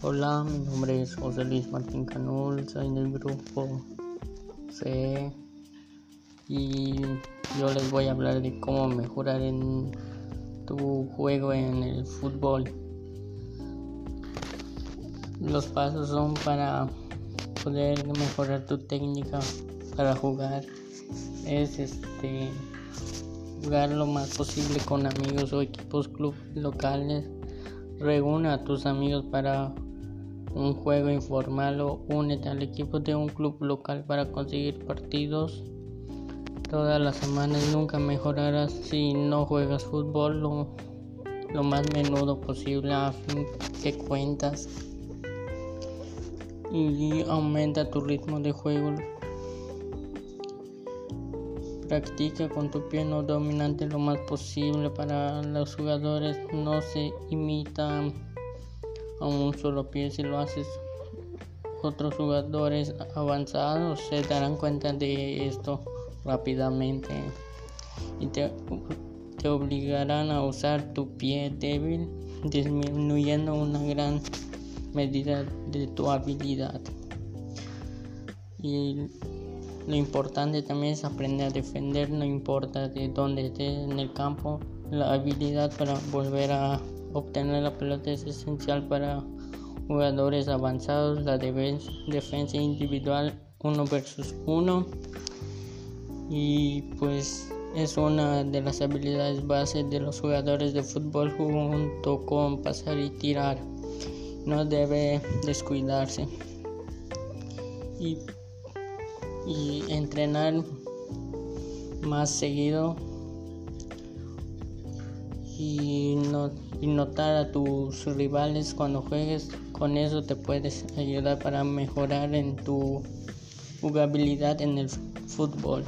Hola, mi nombre es José Luis Martín Canul, soy del grupo C y yo les voy a hablar de cómo mejorar en tu juego en el fútbol. Los pasos son para poder mejorar tu técnica para jugar. Es este jugar lo más posible con amigos o equipos club locales. Reúne a tus amigos para un juego informal o únete al equipo de un club local para conseguir partidos todas las semanas. Nunca mejorarás si no juegas fútbol lo, lo más menudo posible a fin que cuentas y aumenta tu ritmo de juego. Practica con tu pie no dominante lo más posible para los jugadores. No se imita a un solo pie si lo haces otros jugadores avanzados se darán cuenta de esto rápidamente. Y te, te, obligarán a usar tu pie débil disminuyendo una gran medida de tu habilidad. Y lo importante también es aprender a defender no importa de dónde estés en el campo la habilidad para volver a Obtener la pelota es esencial para jugadores avanzados. La defensa individual 1 versus 1 y pues es una de las habilidades base de los jugadores de fútbol junto con pasar y tirar. No debe descuidarse y entrenar más seguido y, no, y notar a tus rivales cuando juegues. Con eso te puedes ayudar para mejorar en tu jugabilidad en el fútbol.